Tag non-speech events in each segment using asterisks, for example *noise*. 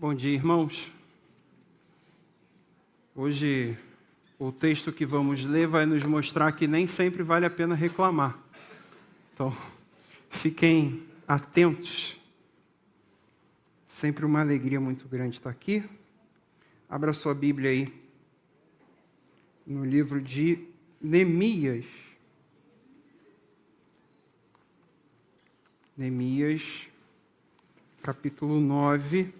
Bom dia, irmãos. Hoje o texto que vamos ler vai nos mostrar que nem sempre vale a pena reclamar. Então, *laughs* fiquem atentos. Sempre uma alegria muito grande estar aqui. Abra sua Bíblia aí no livro de Neemias. Neemias, capítulo 9,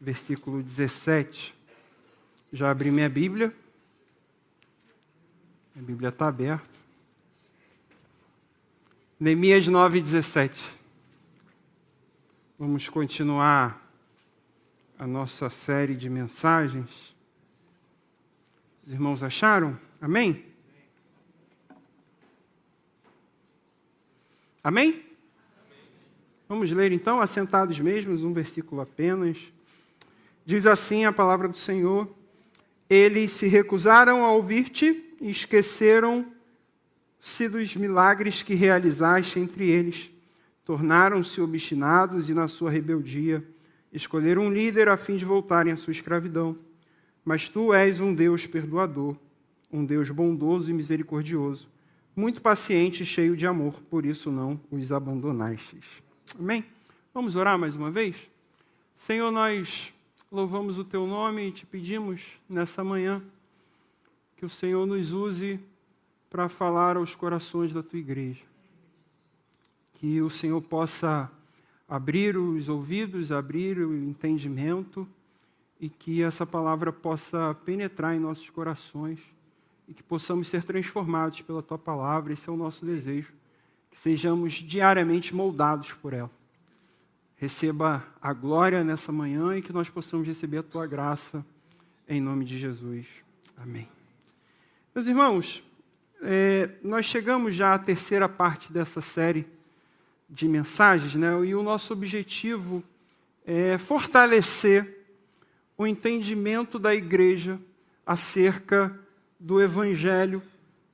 versículo 17. Já abri minha Bíblia. A Bíblia está aberta. Neemias 9, 17. Vamos continuar a nossa série de mensagens. Os irmãos acharam? Amém? Amém? Vamos ler então, assentados mesmos, um versículo apenas. Diz assim a palavra do Senhor: Eles se recusaram a ouvir-te e esqueceram-se dos milagres que realizaste entre eles. Tornaram-se obstinados e, na sua rebeldia, escolheram um líder a fim de voltarem à sua escravidão. Mas tu és um Deus perdoador, um Deus bondoso e misericordioso, muito paciente e cheio de amor, por isso não os abandonastes. Amém? Vamos orar mais uma vez? Senhor, nós louvamos o teu nome e te pedimos nessa manhã que o Senhor nos use para falar aos corações da tua igreja. Que o Senhor possa abrir os ouvidos, abrir o entendimento e que essa palavra possa penetrar em nossos corações e que possamos ser transformados pela tua palavra. Esse é o nosso desejo, que sejamos diariamente moldados por ela receba a glória nessa manhã e que nós possamos receber a tua graça em nome de Jesus. Amém. Meus irmãos, é, nós chegamos já à terceira parte dessa série de mensagens, né? E o nosso objetivo é fortalecer o entendimento da igreja acerca do evangelho,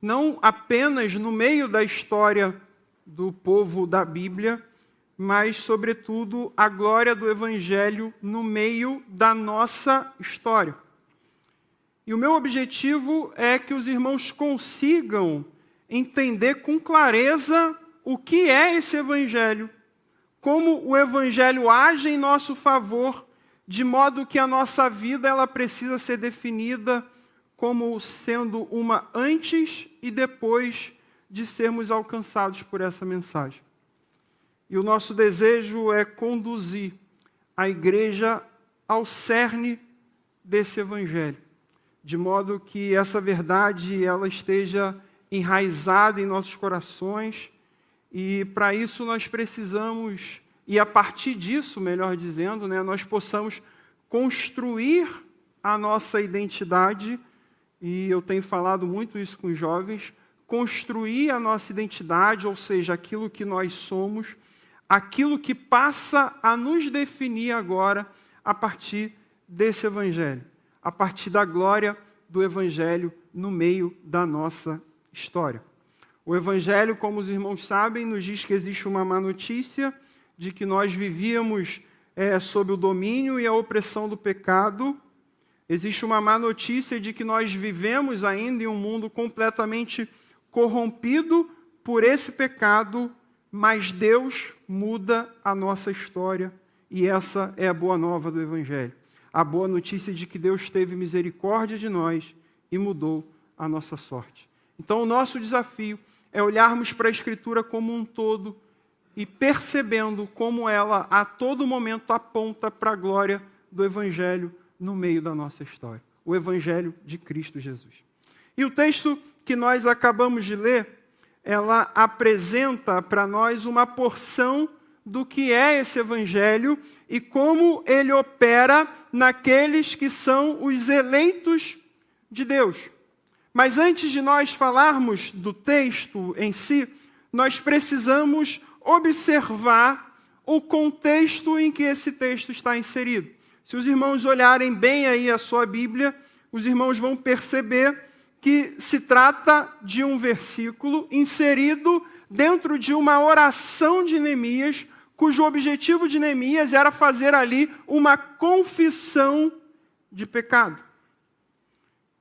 não apenas no meio da história do povo da Bíblia, mas, sobretudo, a glória do Evangelho no meio da nossa história. E o meu objetivo é que os irmãos consigam entender com clareza o que é esse Evangelho, como o Evangelho age em nosso favor, de modo que a nossa vida ela precisa ser definida como sendo uma antes e depois de sermos alcançados por essa mensagem. E o nosso desejo é conduzir a igreja ao cerne desse evangelho, de modo que essa verdade ela esteja enraizada em nossos corações, e para isso nós precisamos e a partir disso, melhor dizendo, né, nós possamos construir a nossa identidade, e eu tenho falado muito isso com os jovens, construir a nossa identidade, ou seja, aquilo que nós somos, aquilo que passa a nos definir agora a partir desse Evangelho, a partir da glória do Evangelho no meio da nossa história. O Evangelho, como os irmãos sabem, nos diz que existe uma má notícia de que nós vivíamos é, sob o domínio e a opressão do pecado. Existe uma má notícia de que nós vivemos ainda em um mundo completamente corrompido por esse pecado mas Deus muda a nossa história e essa é a boa nova do Evangelho. A boa notícia de que Deus teve misericórdia de nós e mudou a nossa sorte. Então, o nosso desafio é olharmos para a Escritura como um todo e percebendo como ela a todo momento aponta para a glória do Evangelho no meio da nossa história o Evangelho de Cristo Jesus. E o texto que nós acabamos de ler ela apresenta para nós uma porção do que é esse evangelho e como ele opera naqueles que são os eleitos de Deus. Mas antes de nós falarmos do texto em si, nós precisamos observar o contexto em que esse texto está inserido. Se os irmãos olharem bem aí a sua Bíblia, os irmãos vão perceber que se trata de um versículo inserido dentro de uma oração de Neemias, cujo objetivo de Neemias era fazer ali uma confissão de pecado.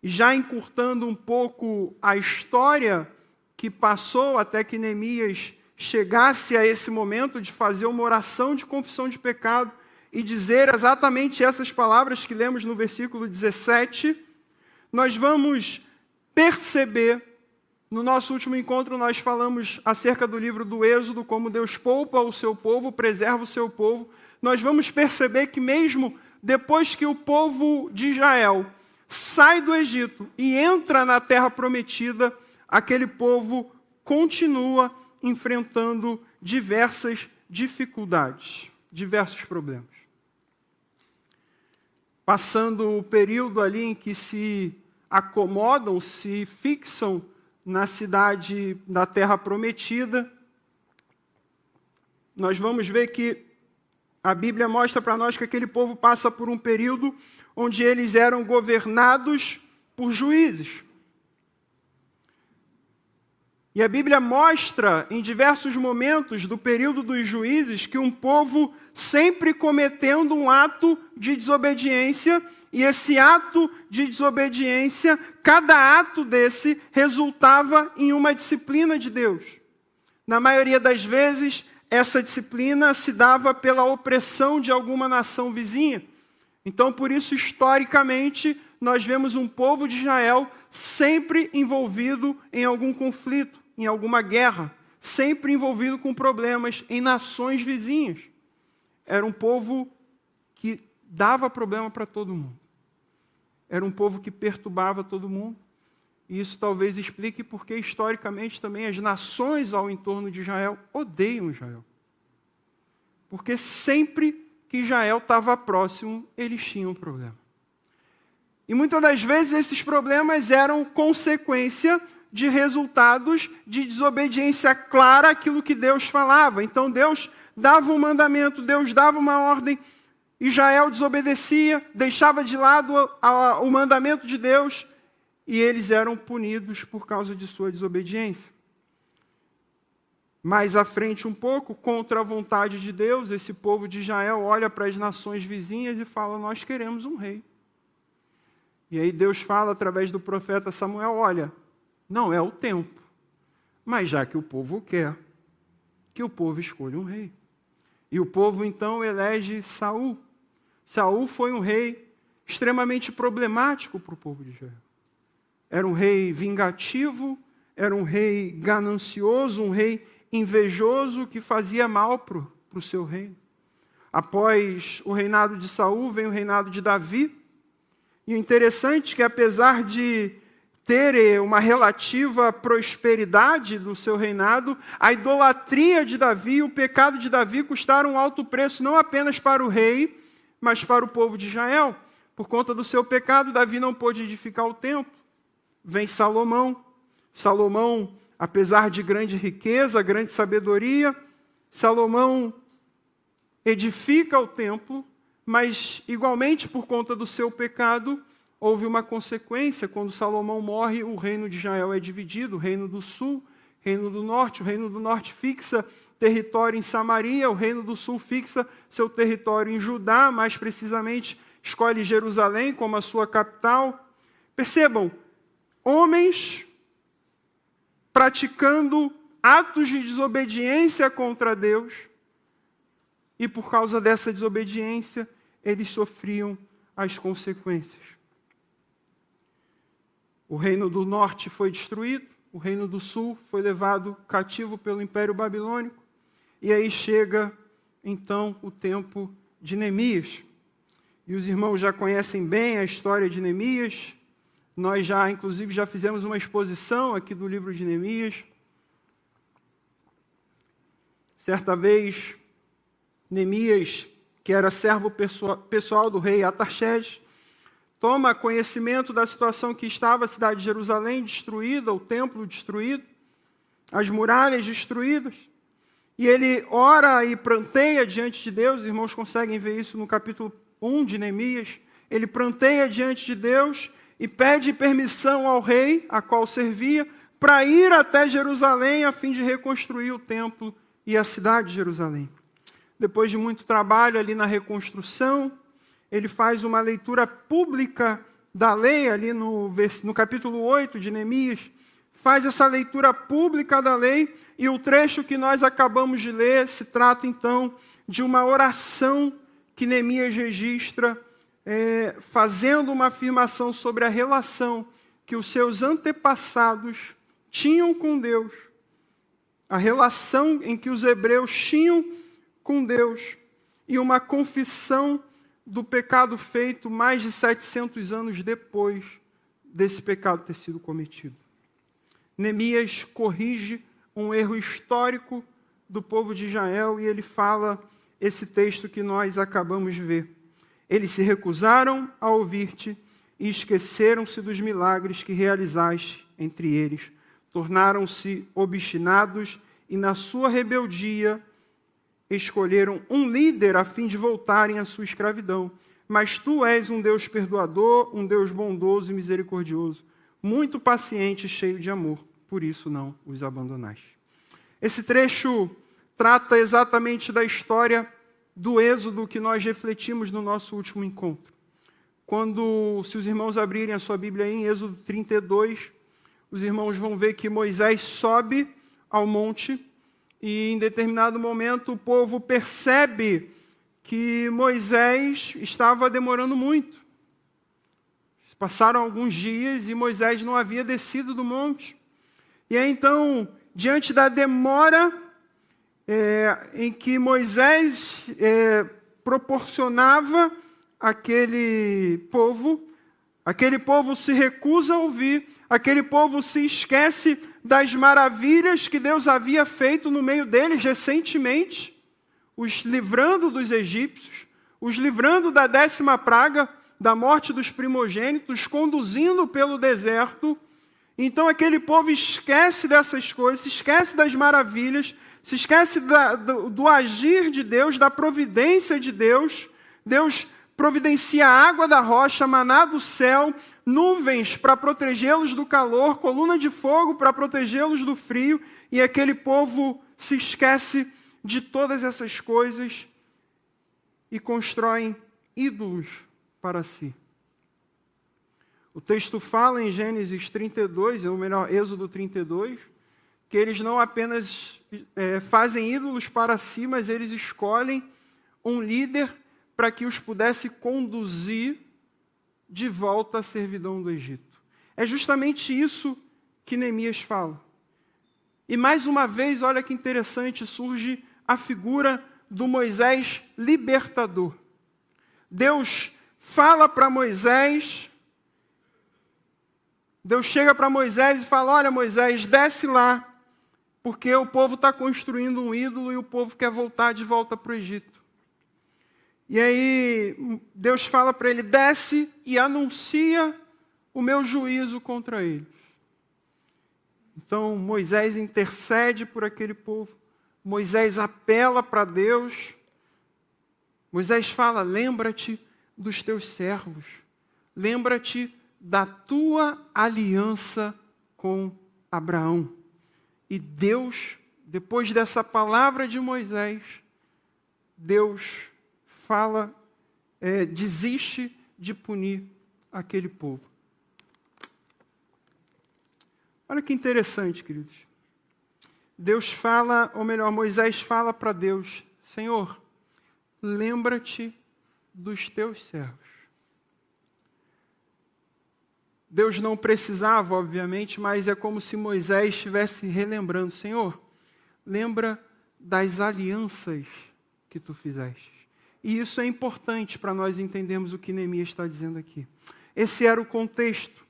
Já encurtando um pouco a história que passou até que Neemias chegasse a esse momento de fazer uma oração de confissão de pecado e dizer exatamente essas palavras que lemos no versículo 17, nós vamos perceber. No nosso último encontro, nós falamos acerca do livro do Êxodo, como Deus poupa o seu povo, preserva o seu povo. Nós vamos perceber que, mesmo depois que o povo de Israel sai do Egito e entra na terra prometida, aquele povo continua enfrentando diversas dificuldades, diversos problemas. Passando o período ali em que se acomodam, se fixam na cidade da terra prometida, nós vamos ver que a Bíblia mostra para nós que aquele povo passa por um período onde eles eram governados por juízes. E a Bíblia mostra em diversos momentos do período dos juízes que um povo sempre cometendo um ato de desobediência, e esse ato de desobediência, cada ato desse resultava em uma disciplina de Deus. Na maioria das vezes, essa disciplina se dava pela opressão de alguma nação vizinha. Então, por isso, historicamente, nós vemos um povo de Israel sempre envolvido em algum conflito em alguma guerra, sempre envolvido com problemas em nações vizinhas. Era um povo que dava problema para todo mundo. Era um povo que perturbava todo mundo. E isso talvez explique porque, historicamente, também as nações ao entorno de Israel odeiam Israel. Porque sempre que Israel estava próximo, eles tinham um problema. E muitas das vezes esses problemas eram consequência de resultados de desobediência clara àquilo que Deus falava. Então Deus dava um mandamento, Deus dava uma ordem, Israel desobedecia, deixava de lado o mandamento de Deus e eles eram punidos por causa de sua desobediência. Mais à frente, um pouco, contra a vontade de Deus, esse povo de Israel olha para as nações vizinhas e fala: Nós queremos um rei. E aí Deus fala através do profeta Samuel: Olha, não é o tempo. Mas já que o povo quer, que o povo escolha um rei. E o povo então elege Saul. Saul foi um rei extremamente problemático para o povo de Israel. Era um rei vingativo, era um rei ganancioso, um rei invejoso que fazia mal para o seu reino. Após o reinado de Saul, vem o reinado de Davi. E o interessante é que apesar de ter eh, uma relativa prosperidade do seu reinado, a idolatria de Davi o pecado de Davi custaram um alto preço não apenas para o rei, mas para o povo de Israel. Por conta do seu pecado, Davi não pôde edificar o templo. Vem Salomão. Salomão, apesar de grande riqueza, grande sabedoria, Salomão edifica o templo, mas igualmente por conta do seu pecado, houve uma consequência. Quando Salomão morre, o reino de Israel é dividido: o reino do sul, reino do norte. O reino do norte fixa território em Samaria, o reino do sul fixa seu território em Judá, mais precisamente escolhe Jerusalém como a sua capital. Percebam, homens praticando atos de desobediência contra Deus, e por causa dessa desobediência, eles sofriam as consequências. O reino do norte foi destruído, o reino do sul foi levado cativo pelo Império Babilônico, e aí chega então o tempo de Neemias. E os irmãos já conhecem bem a história de Neemias. Nós já, inclusive, já fizemos uma exposição aqui do livro de Neemias. Certa vez, Neemias, que era servo pessoal do rei Atarxerxes, toma conhecimento da situação que estava a cidade de Jerusalém destruída, o templo destruído, as muralhas destruídas. E ele ora e pranteia diante de Deus, os irmãos conseguem ver isso no capítulo 1 de Neemias. Ele pranteia diante de Deus e pede permissão ao rei, a qual servia, para ir até Jerusalém a fim de reconstruir o templo e a cidade de Jerusalém. depois de muito trabalho ali na reconstrução, ele faz uma leitura pública da lei, ali no, no capítulo 8 de Neemias, faz essa leitura pública da lei, e o trecho que nós acabamos de ler se trata então de uma oração que Neemias registra, é, fazendo uma afirmação sobre a relação que os seus antepassados tinham com Deus, a relação em que os hebreus tinham com Deus, e uma confissão do pecado feito mais de 700 anos depois desse pecado ter sido cometido. Neemias corrige um erro histórico do povo de Israel e ele fala esse texto que nós acabamos de ver. Eles se recusaram a ouvir-te e esqueceram-se dos milagres que realizaste entre eles. Tornaram-se obstinados e, na sua rebeldia, escolheram um líder a fim de voltarem à sua escravidão. Mas tu és um Deus perdoador, um Deus bondoso e misericordioso, muito paciente e cheio de amor, por isso não os abandonaste. Esse trecho trata exatamente da história do êxodo que nós refletimos no nosso último encontro. Quando, se os irmãos abrirem a sua Bíblia aí, em Êxodo 32, os irmãos vão ver que Moisés sobe ao monte e em determinado momento o povo percebe que Moisés estava demorando muito. Passaram alguns dias e Moisés não havia descido do monte. E aí então, diante da demora é, em que Moisés é, proporcionava aquele povo, aquele povo se recusa a ouvir, aquele povo se esquece das maravilhas que Deus havia feito no meio deles recentemente, os livrando dos egípcios, os livrando da décima praga, da morte dos primogênitos, conduzindo pelo deserto. Então aquele povo esquece dessas coisas, se esquece das maravilhas, se esquece da, do, do agir de Deus, da providência de Deus. Deus providencia água da rocha, maná do céu, nuvens para protegê-los do calor, coluna de fogo para protegê-los do frio, e aquele povo se esquece de todas essas coisas e constroem ídolos para si. O texto fala em Gênesis 32, ou melhor, Êxodo 32, que eles não apenas é, fazem ídolos para si, mas eles escolhem um líder para que os pudesse conduzir de volta à servidão do Egito. É justamente isso que Neemias fala. E mais uma vez, olha que interessante, surge a figura do Moisés libertador. Deus fala para Moisés, Deus chega para Moisés e fala: Olha, Moisés, desce lá, porque o povo está construindo um ídolo e o povo quer voltar de volta para o Egito. E aí Deus fala para ele: desce e anuncia o meu juízo contra eles. Então Moisés intercede por aquele povo. Moisés apela para Deus. Moisés fala: lembra-te dos teus servos. Lembra-te da tua aliança com Abraão. E Deus, depois dessa palavra de Moisés, Deus fala, é, desiste de punir aquele povo. Olha que interessante, queridos. Deus fala, ou melhor, Moisés fala para Deus: Senhor, lembra-te dos teus servos. Deus não precisava, obviamente, mas é como se Moisés estivesse relembrando: Senhor, lembra das alianças que tu fizeste. E isso é importante para nós entendermos o que Neemias está dizendo aqui. Esse era o contexto.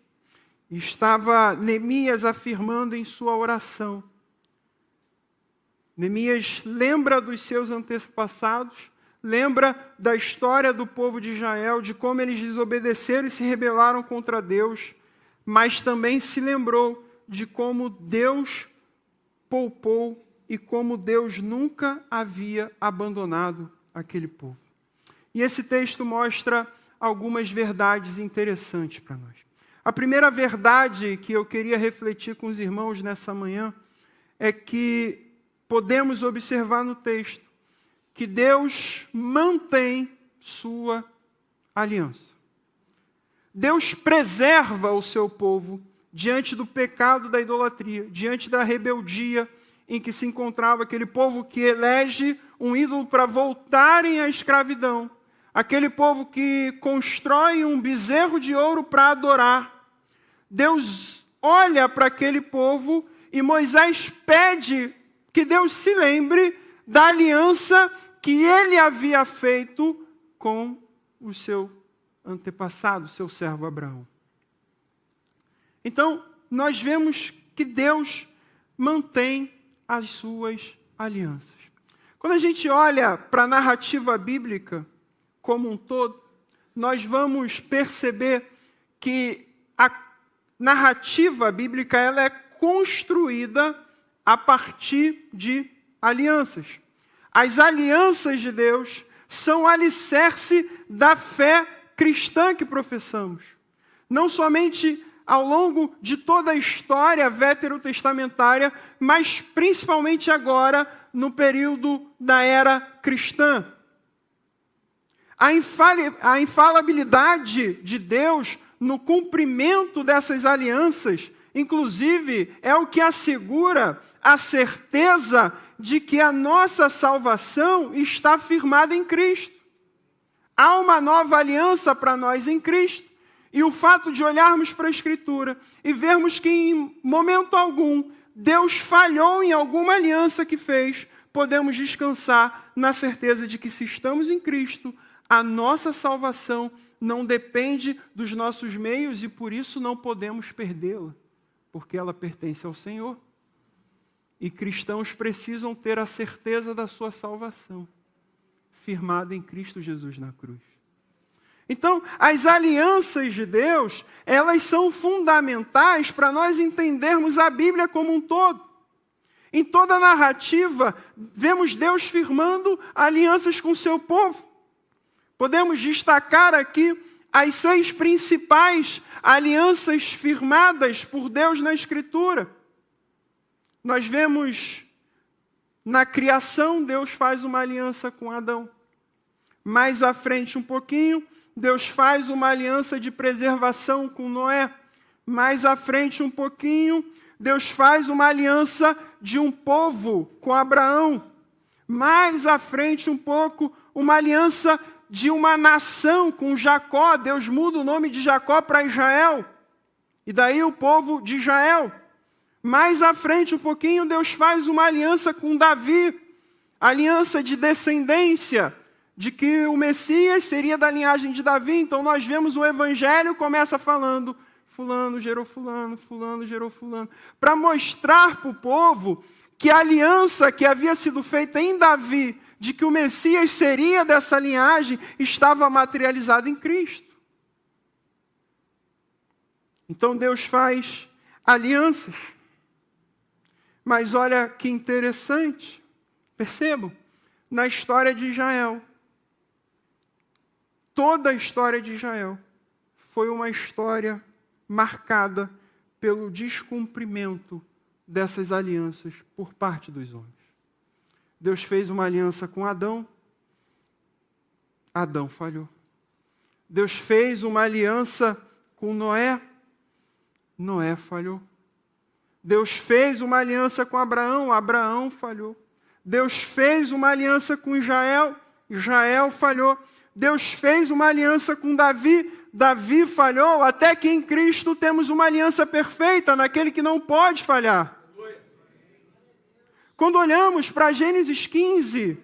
Estava Neemias afirmando em sua oração. Neemias lembra dos seus antepassados, lembra da história do povo de Israel, de como eles desobedeceram e se rebelaram contra Deus, mas também se lembrou de como Deus poupou e como Deus nunca havia abandonado aquele povo. E esse texto mostra algumas verdades interessantes para nós. A primeira verdade que eu queria refletir com os irmãos nessa manhã é que podemos observar no texto que Deus mantém sua aliança. Deus preserva o seu povo diante do pecado da idolatria, diante da rebeldia em que se encontrava aquele povo que elege um ídolo para voltarem à escravidão, aquele povo que constrói um bezerro de ouro para adorar. Deus olha para aquele povo e Moisés pede que Deus se lembre da aliança que ele havia feito com o seu antepassado, seu servo Abraão. Então, nós vemos que Deus mantém as suas alianças. Quando a gente olha para a narrativa bíblica como um todo, nós vamos perceber que a narrativa bíblica ela é construída a partir de alianças. As alianças de Deus são alicerce da fé cristã que professamos. Não somente ao longo de toda a história veterotestamentária, mas principalmente agora no período da era cristã. A infalibilidade de Deus no cumprimento dessas alianças, inclusive, é o que assegura a certeza de que a nossa salvação está firmada em Cristo. Há uma nova aliança para nós em Cristo. E o fato de olharmos para a Escritura e vermos que em momento algum Deus falhou em alguma aliança que fez, podemos descansar na certeza de que se estamos em Cristo, a nossa salvação não depende dos nossos meios e por isso não podemos perdê-la, porque ela pertence ao Senhor. E cristãos precisam ter a certeza da sua salvação, firmada em Cristo Jesus na cruz. Então, as alianças de Deus, elas são fundamentais para nós entendermos a Bíblia como um todo. Em toda a narrativa, vemos Deus firmando alianças com o seu povo. Podemos destacar aqui as seis principais alianças firmadas por Deus na Escritura. Nós vemos na criação, Deus faz uma aliança com Adão. Mais à frente, um pouquinho, Deus faz uma aliança de preservação com Noé. Mais à frente, um pouquinho, Deus faz uma aliança de um povo com Abraão. Mais à frente, um pouco, uma aliança de uma nação com Jacó. Deus muda o nome de Jacó para Israel. E daí o povo de Israel. Mais à frente, um pouquinho, Deus faz uma aliança com Davi, aliança de descendência de que o Messias seria da linhagem de Davi. Então nós vemos o evangelho começa falando fulano gerou fulano, fulano gerou fulano, para mostrar para o povo que a aliança que havia sido feita em Davi, de que o Messias seria dessa linhagem, estava materializada em Cristo. Então Deus faz alianças. Mas olha que interessante, percebam, na história de Israel, toda a história de Israel foi uma história marcada pelo descumprimento dessas alianças por parte dos homens. Deus fez uma aliança com Adão, Adão falhou. Deus fez uma aliança com Noé, Noé falhou. Deus fez uma aliança com Abraão, Abraão falhou. Deus fez uma aliança com Israel, Israel falhou. Deus fez uma aliança com Davi, Davi falhou, até que em Cristo temos uma aliança perfeita naquele que não pode falhar. Quando olhamos para Gênesis 15,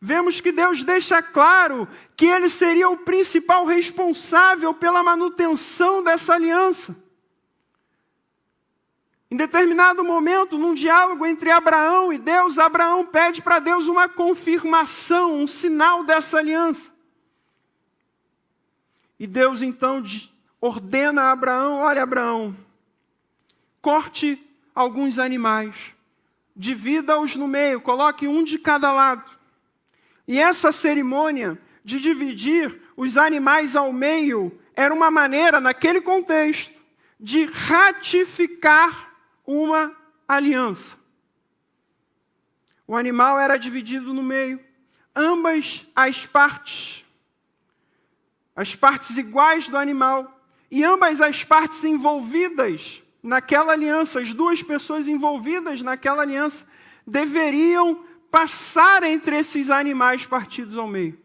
vemos que Deus deixa claro que ele seria o principal responsável pela manutenção dessa aliança. Em determinado momento, num diálogo entre Abraão e Deus, Abraão pede para Deus uma confirmação, um sinal dessa aliança. E Deus então ordena a Abraão: Olha, Abraão, corte alguns animais, divida-os no meio, coloque um de cada lado. E essa cerimônia de dividir os animais ao meio era uma maneira, naquele contexto, de ratificar uma aliança. O animal era dividido no meio, ambas as partes, as partes iguais do animal, e ambas as partes envolvidas naquela aliança, as duas pessoas envolvidas naquela aliança, deveriam passar entre esses animais partidos ao meio.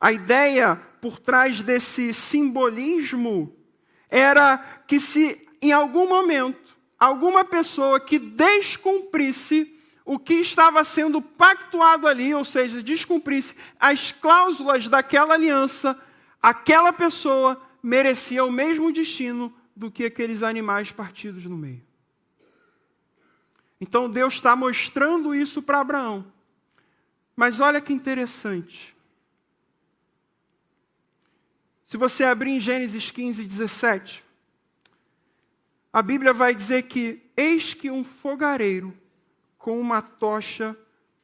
A ideia por trás desse simbolismo era que se em algum momento alguma pessoa que descumprisse o que estava sendo pactuado ali, ou seja, descumprisse as cláusulas daquela aliança, aquela pessoa merecia o mesmo destino do que aqueles animais partidos no meio. Então Deus está mostrando isso para Abraão. Mas olha que interessante. Se você abrir em Gênesis 15, 17, a Bíblia vai dizer que eis que um fogareiro com uma tocha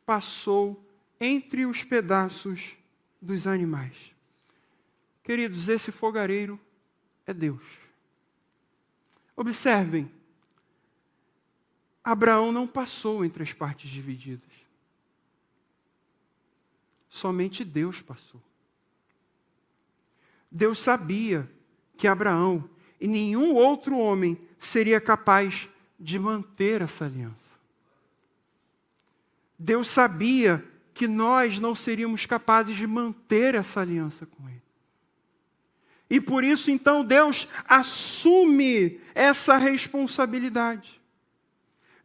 passou entre os pedaços dos animais. Queridos, esse fogareiro é Deus. Observem, Abraão não passou entre as partes divididas. Somente Deus passou. Deus sabia que Abraão e nenhum outro homem seria capaz de manter essa aliança. Deus sabia que nós não seríamos capazes de manter essa aliança com Ele. E por isso, então, Deus assume essa responsabilidade.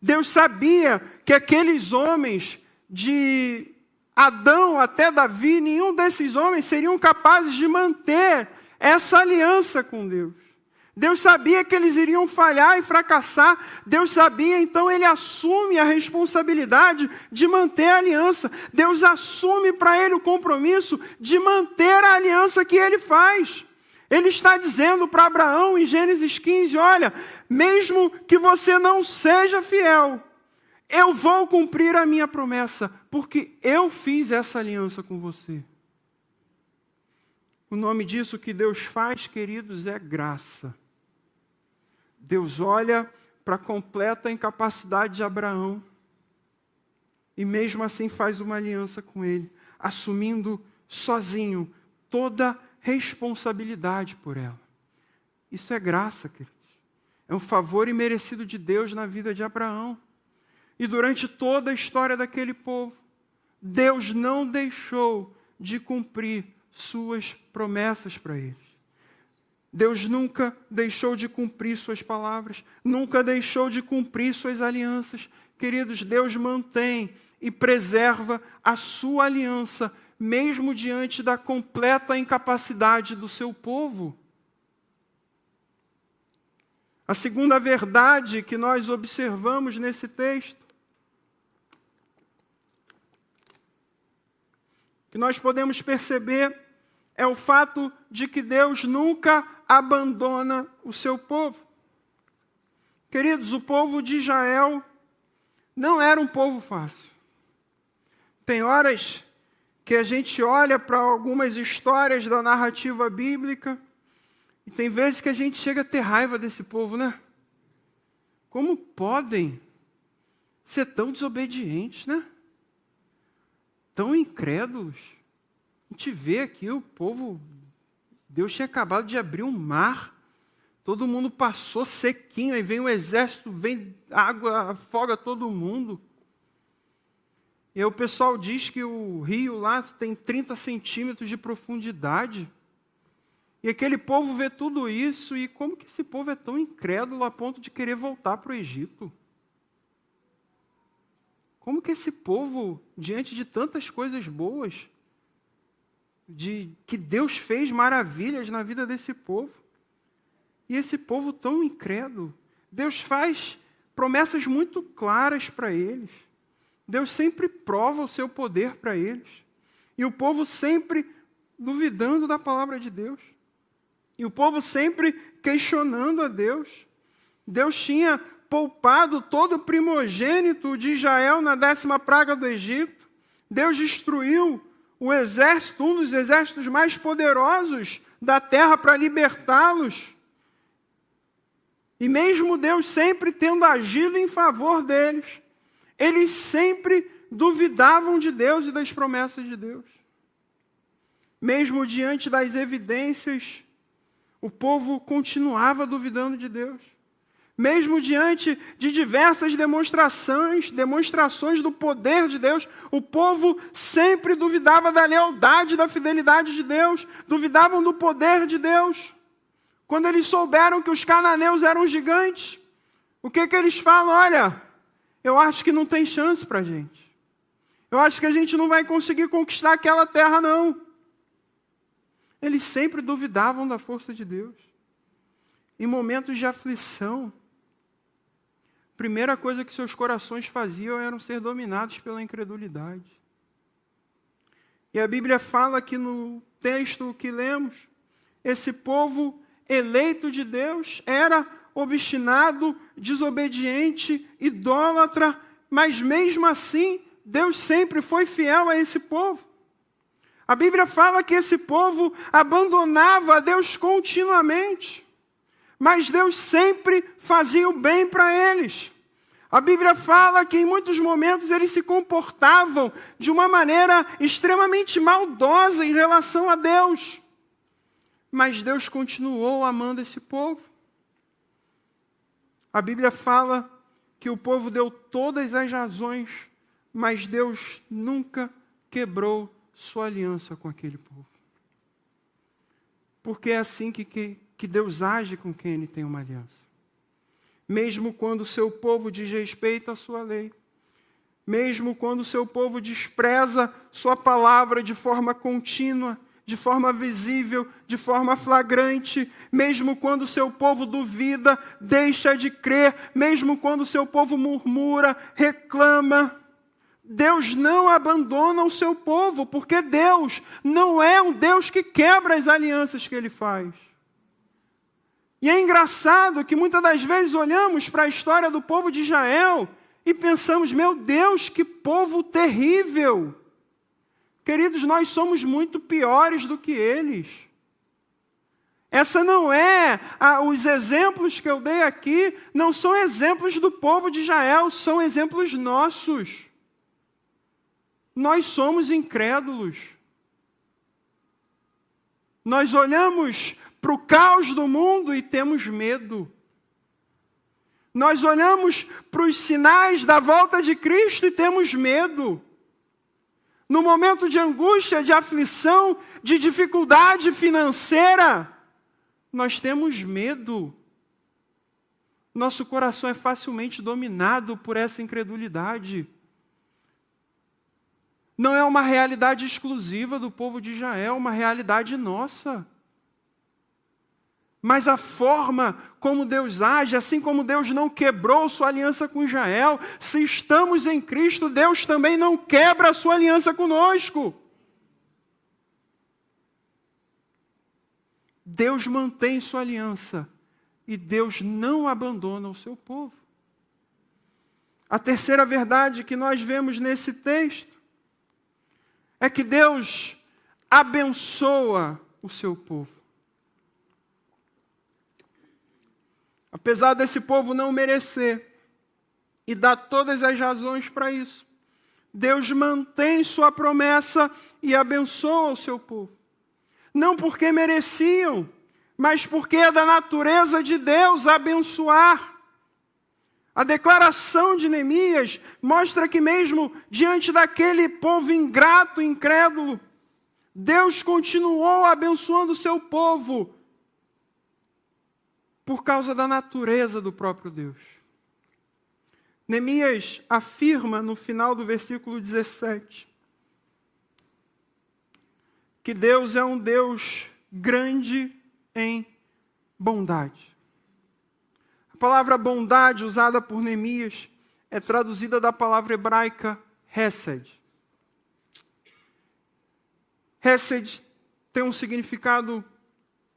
Deus sabia que aqueles homens de Adão até Davi, nenhum desses homens seriam capazes de manter essa aliança com Deus. Deus sabia que eles iriam falhar e fracassar. Deus sabia, então ele assume a responsabilidade de manter a aliança. Deus assume para ele o compromisso de manter a aliança que ele faz. Ele está dizendo para Abraão em Gênesis 15: Olha, mesmo que você não seja fiel, eu vou cumprir a minha promessa, porque eu fiz essa aliança com você. O nome disso que Deus faz, queridos, é graça. Deus olha para a completa incapacidade de Abraão e, mesmo assim, faz uma aliança com ele, assumindo sozinho toda responsabilidade por ela. Isso é graça, queridos. É um favor imerecido de Deus na vida de Abraão. E durante toda a história daquele povo, Deus não deixou de cumprir suas promessas para eles. Deus nunca deixou de cumprir suas palavras, nunca deixou de cumprir suas alianças. Queridos, Deus mantém e preserva a sua aliança mesmo diante da completa incapacidade do seu povo. A segunda verdade que nós observamos nesse texto, que nós podemos perceber, é o fato de que Deus nunca abandona o seu povo. Queridos, o povo de Israel não era um povo fácil. Tem horas que a gente olha para algumas histórias da narrativa bíblica e tem vezes que a gente chega a ter raiva desse povo, né? Como podem ser tão desobedientes, né? Tão incrédulos. A gente vê aqui o povo, Deus tinha acabado de abrir um mar, todo mundo passou sequinho, aí vem o exército, vem água, afoga todo mundo. E aí o pessoal diz que o rio lá tem 30 centímetros de profundidade. E aquele povo vê tudo isso, e como que esse povo é tão incrédulo a ponto de querer voltar para o Egito? Como que esse povo, diante de tantas coisas boas, de que Deus fez maravilhas na vida desse povo, e esse povo tão incrédulo, Deus faz promessas muito claras para eles. Deus sempre prova o seu poder para eles. E o povo sempre duvidando da palavra de Deus. E o povo sempre questionando a Deus. Deus tinha poupado todo o primogênito de Israel na décima praga do Egito. Deus destruiu o exército, um dos exércitos mais poderosos da terra para libertá-los. E mesmo Deus sempre tendo agido em favor deles, eles sempre duvidavam de Deus e das promessas de Deus. Mesmo diante das evidências, o povo continuava duvidando de Deus. Mesmo diante de diversas demonstrações, demonstrações do poder de Deus, o povo sempre duvidava da lealdade, da fidelidade de Deus, duvidavam do poder de Deus. Quando eles souberam que os cananeus eram gigantes, o que, que eles falam? Olha, eu acho que não tem chance para a gente. Eu acho que a gente não vai conseguir conquistar aquela terra, não. Eles sempre duvidavam da força de Deus. Em momentos de aflição, primeira coisa que seus corações faziam era ser dominados pela incredulidade. E a Bíblia fala que no texto que lemos, esse povo eleito de Deus era obstinado, desobediente, idólatra, mas mesmo assim, Deus sempre foi fiel a esse povo. A Bíblia fala que esse povo abandonava a Deus continuamente, mas Deus sempre fazia o bem para eles. A Bíblia fala que em muitos momentos eles se comportavam de uma maneira extremamente maldosa em relação a Deus. Mas Deus continuou amando esse povo. A Bíblia fala que o povo deu todas as razões, mas Deus nunca quebrou sua aliança com aquele povo. Porque é assim que, que, que Deus age com quem Ele tem uma aliança. Mesmo quando o seu povo desrespeita a sua lei, mesmo quando o seu povo despreza sua palavra de forma contínua, de forma visível, de forma flagrante, mesmo quando o seu povo duvida, deixa de crer, mesmo quando o seu povo murmura, reclama. Deus não abandona o seu povo, porque Deus não é um Deus que quebra as alianças que ele faz. E é engraçado que muitas das vezes olhamos para a história do povo de Israel e pensamos: meu Deus, que povo terrível! Queridos, nós somos muito piores do que eles. Essa não é, os exemplos que eu dei aqui não são exemplos do povo de Israel, são exemplos nossos. Nós somos incrédulos. Nós olhamos para o caos do mundo e temos medo. Nós olhamos para os sinais da volta de Cristo e temos medo. No momento de angústia, de aflição, de dificuldade financeira, nós temos medo. Nosso coração é facilmente dominado por essa incredulidade. Não é uma realidade exclusiva do povo de Israel, é uma realidade nossa. Mas a forma como Deus age, assim como Deus não quebrou sua aliança com Israel, se estamos em Cristo, Deus também não quebra a sua aliança conosco. Deus mantém sua aliança e Deus não abandona o seu povo. A terceira verdade que nós vemos nesse texto é que Deus abençoa o seu povo. Apesar desse povo não merecer e dar todas as razões para isso, Deus mantém sua promessa e abençoa o seu povo. Não porque mereciam, mas porque é da natureza de Deus abençoar. A declaração de Neemias mostra que, mesmo diante daquele povo ingrato, incrédulo, Deus continuou abençoando o seu povo por causa da natureza do próprio Deus. Neemias afirma no final do versículo 17 que Deus é um Deus grande em bondade. A palavra bondade usada por Neemias é traduzida da palavra hebraica Hesed. Hesed tem um significado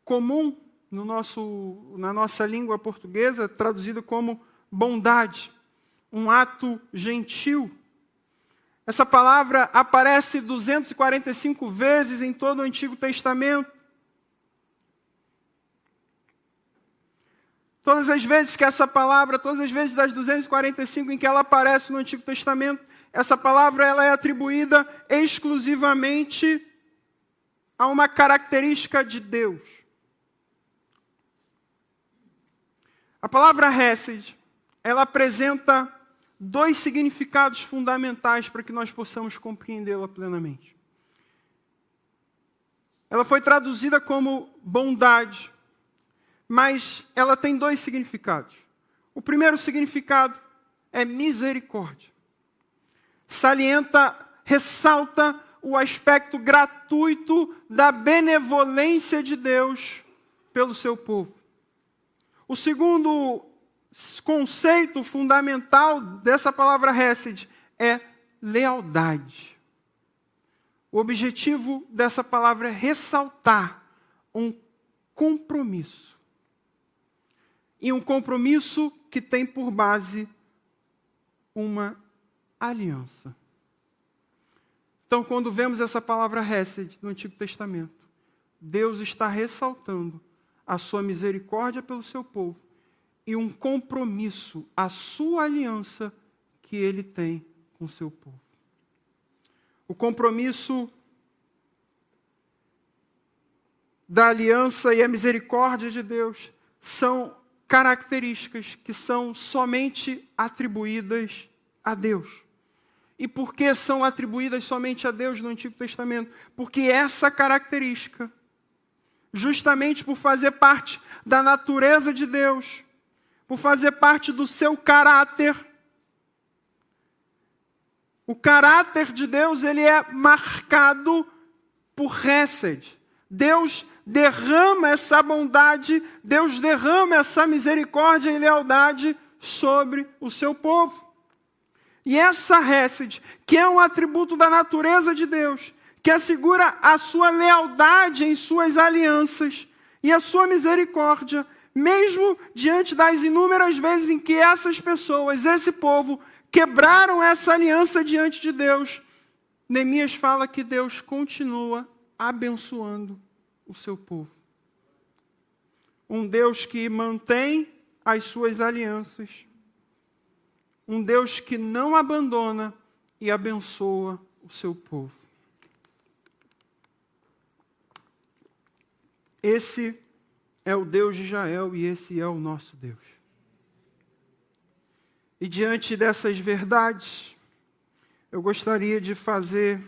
comum no nosso, na nossa língua portuguesa, traduzido como bondade, um ato gentil. Essa palavra aparece 245 vezes em todo o Antigo Testamento. Todas as vezes que essa palavra, todas as vezes das 245 em que ela aparece no Antigo Testamento, essa palavra ela é atribuída exclusivamente a uma característica de Deus. A palavra Hesed, ela apresenta dois significados fundamentais para que nós possamos compreendê-la plenamente. Ela foi traduzida como bondade, mas ela tem dois significados. O primeiro significado é misericórdia. Salienta, ressalta o aspecto gratuito da benevolência de Deus pelo seu povo. O segundo conceito fundamental dessa palavra Hesed é lealdade. O objetivo dessa palavra é ressaltar um compromisso. E um compromisso que tem por base uma aliança. Então, quando vemos essa palavra Hesed no Antigo Testamento, Deus está ressaltando a sua misericórdia pelo seu povo e um compromisso, a sua aliança que ele tem com o seu povo. O compromisso da aliança e a misericórdia de Deus são características que são somente atribuídas a Deus. E por que são atribuídas somente a Deus no Antigo Testamento? Porque essa característica, justamente por fazer parte da natureza de Deus, por fazer parte do seu caráter, o caráter de Deus ele é marcado por Hesed. Deus derrama essa bondade, Deus derrama essa misericórdia e lealdade sobre o seu povo. E essa Hesed, que é um atributo da natureza de Deus, que assegura a sua lealdade em suas alianças e a sua misericórdia, mesmo diante das inúmeras vezes em que essas pessoas, esse povo, quebraram essa aliança diante de Deus, Neemias fala que Deus continua abençoando o seu povo. Um Deus que mantém as suas alianças um Deus que não abandona e abençoa o seu povo. Esse é o Deus de Israel e esse é o nosso Deus. E diante dessas verdades, eu gostaria de fazer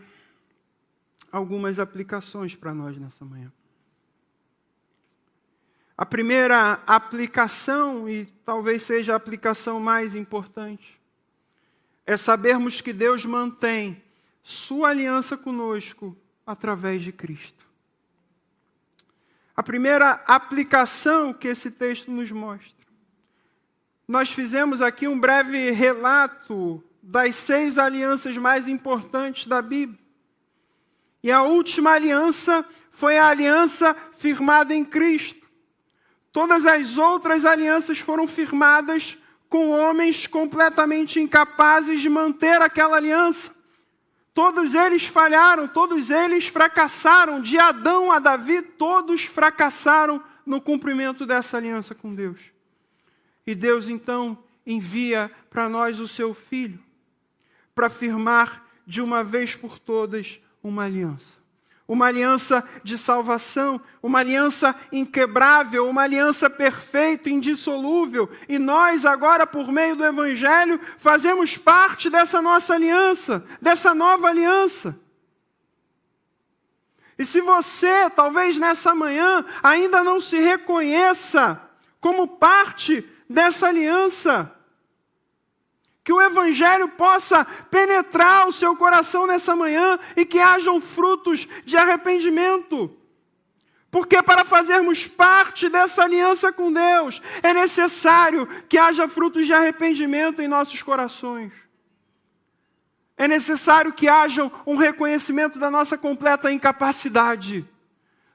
algumas aplicações para nós nessa manhã. A primeira aplicação, e talvez seja a aplicação mais importante, é sabermos que Deus mantém sua aliança conosco através de Cristo. A primeira aplicação que esse texto nos mostra. Nós fizemos aqui um breve relato das seis alianças mais importantes da Bíblia. E a última aliança foi a aliança firmada em Cristo. Todas as outras alianças foram firmadas com homens completamente incapazes de manter aquela aliança. Todos eles falharam, todos eles fracassaram, de Adão a Davi, todos fracassaram no cumprimento dessa aliança com Deus. E Deus então envia para nós o seu filho, para firmar de uma vez por todas uma aliança uma aliança de salvação, uma aliança inquebrável, uma aliança perfeita, indissolúvel. E nós, agora, por meio do Evangelho, fazemos parte dessa nossa aliança, dessa nova aliança. E se você, talvez nessa manhã, ainda não se reconheça como parte dessa aliança, que o Evangelho possa penetrar o seu coração nessa manhã e que hajam frutos de arrependimento. Porque para fazermos parte dessa aliança com Deus, é necessário que haja frutos de arrependimento em nossos corações. É necessário que haja um reconhecimento da nossa completa incapacidade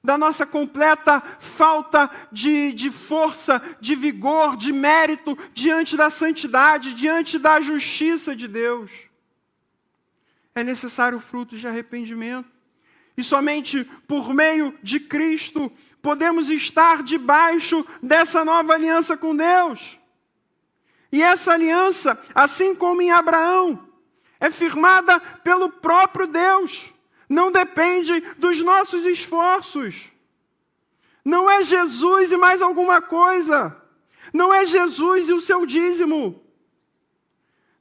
da nossa completa falta de, de força, de vigor, de mérito diante da santidade, diante da justiça de Deus. É necessário frutos de arrependimento. E somente por meio de Cristo podemos estar debaixo dessa nova aliança com Deus. E essa aliança, assim como em Abraão, é firmada pelo próprio Deus, não depende dos nossos esforços. Não é Jesus e mais alguma coisa. Não é Jesus e o seu dízimo.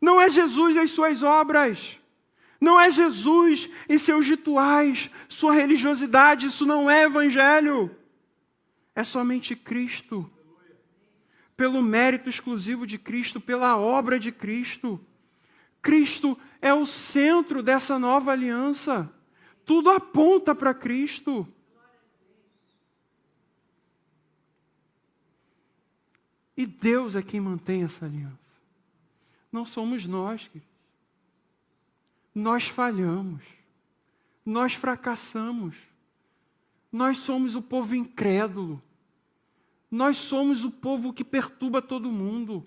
Não é Jesus e as suas obras. Não é Jesus e seus rituais, sua religiosidade. Isso não é evangelho. É somente Cristo. Pelo mérito exclusivo de Cristo, pela obra de Cristo. Cristo é o centro dessa nova aliança. Tudo aponta para Cristo. E Deus é quem mantém essa aliança. Não somos nós. Nós falhamos. Nós fracassamos. Nós somos o povo incrédulo. Nós somos o povo que perturba todo mundo.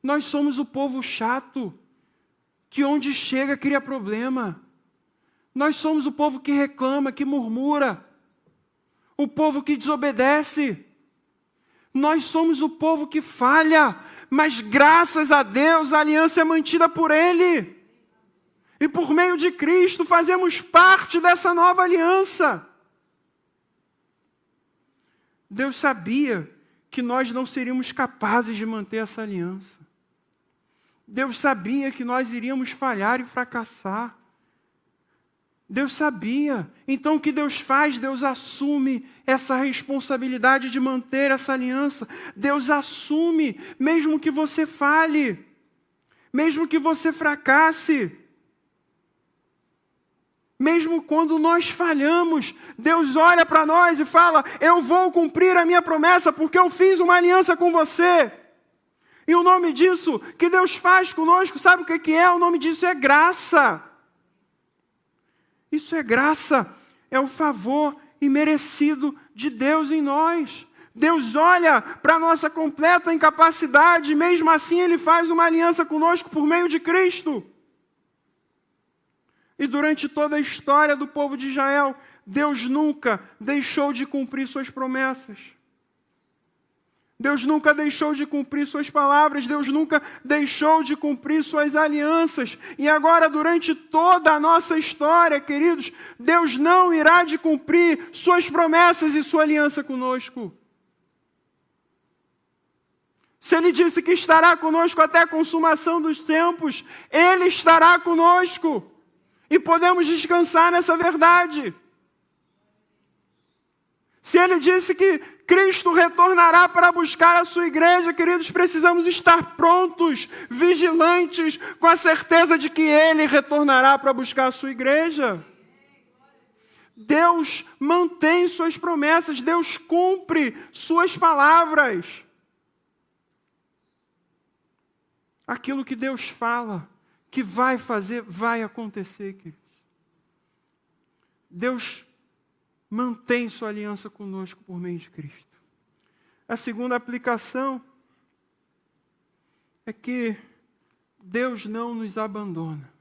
Nós somos o povo chato, que onde chega cria problema. Nós somos o povo que reclama, que murmura. O povo que desobedece. Nós somos o povo que falha, mas graças a Deus a aliança é mantida por Ele. E por meio de Cristo fazemos parte dessa nova aliança. Deus sabia que nós não seríamos capazes de manter essa aliança. Deus sabia que nós iríamos falhar e fracassar. Deus sabia. Então o que Deus faz? Deus assume essa responsabilidade de manter essa aliança. Deus assume, mesmo que você fale, mesmo que você fracasse. Mesmo quando nós falhamos, Deus olha para nós e fala: Eu vou cumprir a minha promessa, porque eu fiz uma aliança com você. E o nome disso que Deus faz conosco, sabe o que é? O nome disso é graça. Isso é graça, é o favor imerecido de Deus em nós. Deus olha para a nossa completa incapacidade, mesmo assim Ele faz uma aliança conosco por meio de Cristo. E durante toda a história do povo de Israel, Deus nunca deixou de cumprir suas promessas. Deus nunca deixou de cumprir suas palavras, Deus nunca deixou de cumprir suas alianças. E agora, durante toda a nossa história, queridos, Deus não irá de cumprir suas promessas e sua aliança conosco. Se Ele disse que estará conosco até a consumação dos tempos, Ele estará conosco. E podemos descansar nessa verdade. Se ele disse que Cristo retornará para buscar a sua igreja, queridos, precisamos estar prontos, vigilantes, com a certeza de que ele retornará para buscar a sua igreja. Deus mantém suas promessas, Deus cumpre suas palavras. Aquilo que Deus fala, que vai fazer, vai acontecer, queridos. Deus mantém sua aliança conosco por meio de Cristo. A segunda aplicação é que Deus não nos abandona.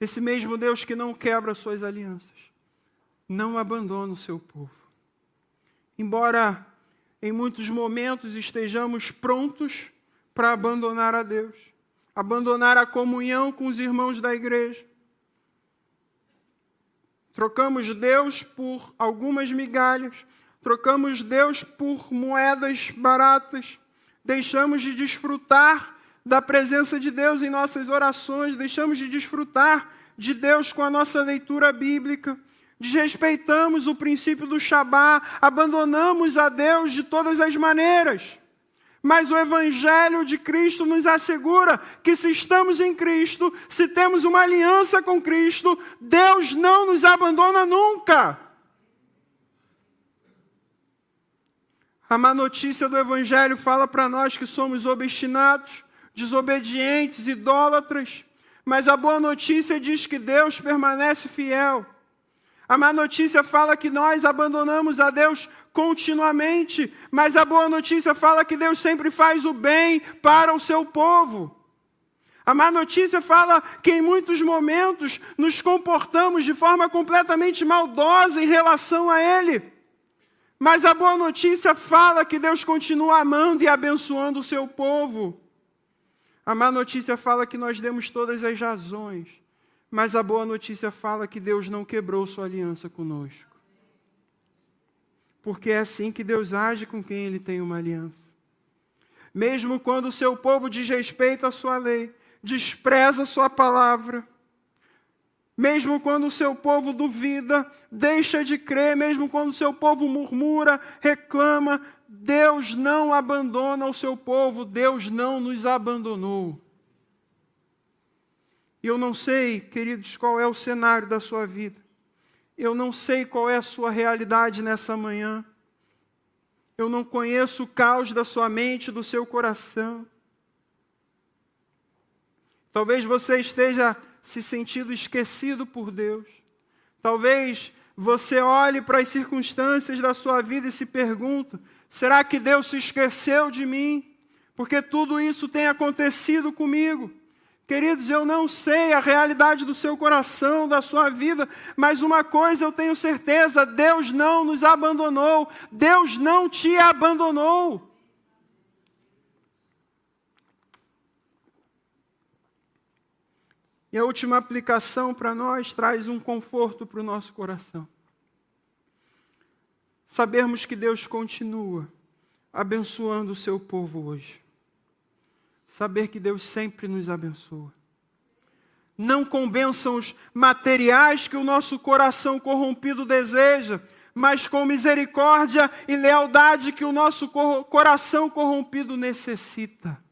Esse mesmo Deus que não quebra suas alianças, não abandona o seu povo. Embora em muitos momentos estejamos prontos para abandonar a Deus, abandonar a comunhão com os irmãos da igreja. Trocamos Deus por algumas migalhas, trocamos Deus por moedas baratas, deixamos de desfrutar da presença de Deus em nossas orações, deixamos de desfrutar de Deus com a nossa leitura bíblica desrespeitamos o princípio do Shabá, abandonamos a Deus de todas as maneiras. Mas o Evangelho de Cristo nos assegura que se estamos em Cristo, se temos uma aliança com Cristo, Deus não nos abandona nunca. A má notícia do Evangelho fala para nós que somos obstinados, desobedientes, idólatras, mas a boa notícia diz que Deus permanece fiel. A má notícia fala que nós abandonamos a Deus continuamente, mas a boa notícia fala que Deus sempre faz o bem para o seu povo. A má notícia fala que em muitos momentos nos comportamos de forma completamente maldosa em relação a Ele. Mas a boa notícia fala que Deus continua amando e abençoando o seu povo. A má notícia fala que nós demos todas as razões. Mas a boa notícia fala que Deus não quebrou sua aliança conosco. Porque é assim que Deus age com quem ele tem uma aliança. Mesmo quando o seu povo desrespeita a sua lei, despreza a sua palavra, mesmo quando o seu povo duvida, deixa de crer, mesmo quando o seu povo murmura, reclama, Deus não abandona o seu povo, Deus não nos abandonou. E eu não sei, queridos, qual é o cenário da sua vida. Eu não sei qual é a sua realidade nessa manhã. Eu não conheço o caos da sua mente, do seu coração. Talvez você esteja se sentindo esquecido por Deus. Talvez você olhe para as circunstâncias da sua vida e se pergunta: será que Deus se esqueceu de mim? Porque tudo isso tem acontecido comigo. Queridos, eu não sei a realidade do seu coração, da sua vida, mas uma coisa eu tenho certeza: Deus não nos abandonou, Deus não te abandonou. E a última aplicação para nós traz um conforto para o nosso coração. Sabermos que Deus continua abençoando o seu povo hoje. Saber que Deus sempre nos abençoa. Não com bênçãos materiais que o nosso coração corrompido deseja, mas com misericórdia e lealdade que o nosso coração corrompido necessita.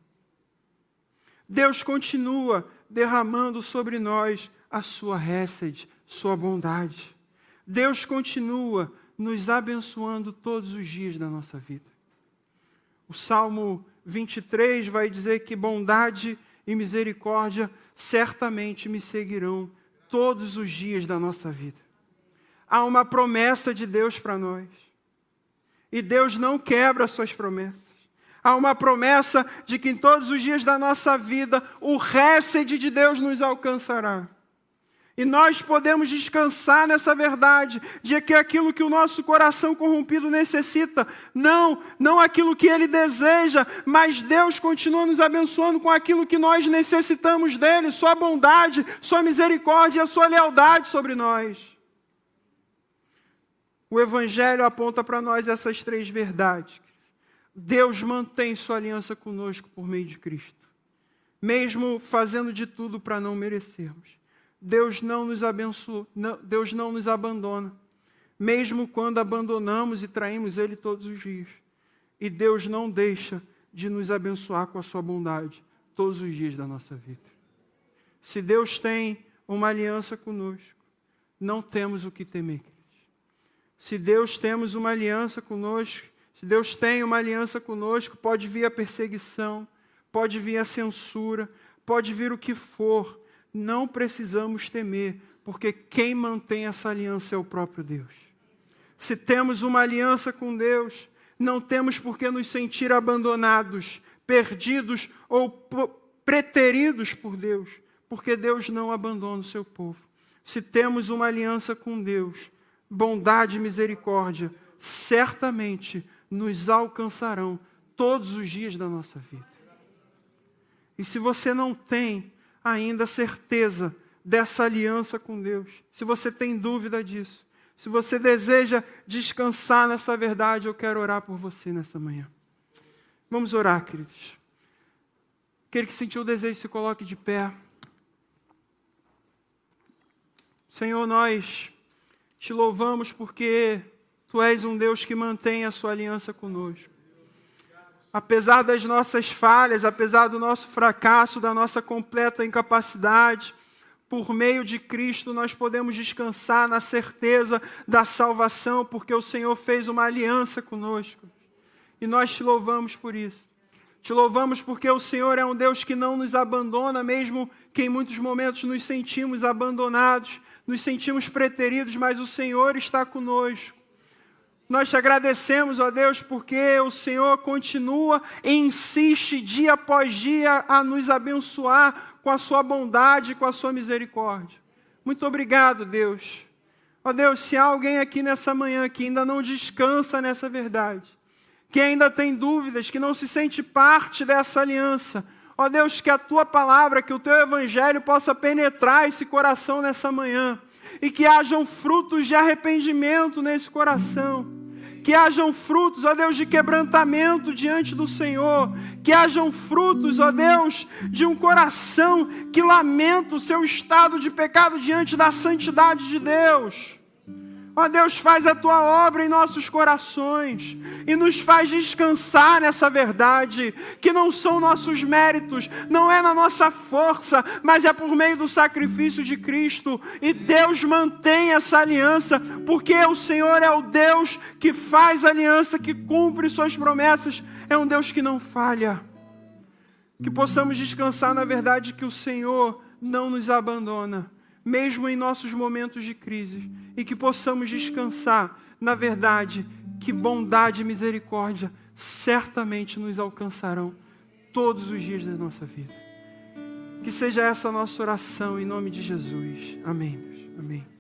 Deus continua derramando sobre nós a sua récede, sua bondade. Deus continua nos abençoando todos os dias da nossa vida. O Salmo 23 vai dizer que bondade e misericórdia certamente me seguirão todos os dias da nossa vida. Há uma promessa de Deus para nós. E Deus não quebra suas promessas há uma promessa de que em todos os dias da nossa vida o récede de Deus nos alcançará. E nós podemos descansar nessa verdade, de que aquilo que o nosso coração corrompido necessita, não, não aquilo que ele deseja, mas Deus continua nos abençoando com aquilo que nós necessitamos dele, sua bondade, sua misericórdia a sua lealdade sobre nós. O Evangelho aponta para nós essas três verdades. Deus mantém sua aliança conosco por meio de Cristo, mesmo fazendo de tudo para não merecermos. Deus não nos abençoa, não, Deus não nos abandona, mesmo quando abandonamos e traímos Ele todos os dias. E Deus não deixa de nos abençoar com a sua bondade todos os dias da nossa vida. Se Deus tem uma aliança conosco, não temos o que temer. Se Deus temos uma aliança conosco, se Deus tem uma aliança conosco, pode vir a perseguição, pode vir a censura, pode vir o que for. Não precisamos temer, porque quem mantém essa aliança é o próprio Deus. Se temos uma aliança com Deus, não temos por que nos sentir abandonados, perdidos ou preteridos por Deus, porque Deus não abandona o seu povo. Se temos uma aliança com Deus, bondade e misericórdia, certamente nos alcançarão todos os dias da nossa vida. E se você não tem ainda certeza dessa aliança com Deus, se você tem dúvida disso, se você deseja descansar nessa verdade, eu quero orar por você nessa manhã. Vamos orar, queridos. Aquele que sentiu o desejo, se coloque de pé. Senhor, nós te louvamos porque Tu és um Deus que mantém a sua aliança conosco. Apesar das nossas falhas, apesar do nosso fracasso, da nossa completa incapacidade, por meio de Cristo nós podemos descansar na certeza da salvação, porque o Senhor fez uma aliança conosco. E nós te louvamos por isso. Te louvamos porque o Senhor é um Deus que não nos abandona, mesmo que em muitos momentos nos sentimos abandonados, nos sentimos preteridos, mas o Senhor está conosco. Nós te agradecemos, ó Deus, porque o Senhor continua e insiste dia após dia a nos abençoar com a sua bondade e com a sua misericórdia. Muito obrigado, Deus. Ó Deus, se há alguém aqui nessa manhã que ainda não descansa nessa verdade, que ainda tem dúvidas, que não se sente parte dessa aliança, ó Deus, que a tua palavra, que o teu evangelho possa penetrar esse coração nessa manhã e que hajam frutos de arrependimento nesse coração que hajam frutos, ó Deus, de quebrantamento diante do Senhor, que hajam frutos, ó Deus, de um coração que lamenta o seu estado de pecado diante da santidade de Deus. Ó Deus, faz a tua obra em nossos corações e nos faz descansar nessa verdade, que não são nossos méritos, não é na nossa força, mas é por meio do sacrifício de Cristo. E Deus mantém essa aliança, porque o Senhor é o Deus que faz aliança, que cumpre suas promessas, é um Deus que não falha. Que possamos descansar na verdade que o Senhor não nos abandona mesmo em nossos momentos de crise, e que possamos descansar na verdade que bondade e misericórdia certamente nos alcançarão todos os dias da nossa vida. Que seja essa a nossa oração em nome de Jesus. Amém. Amém.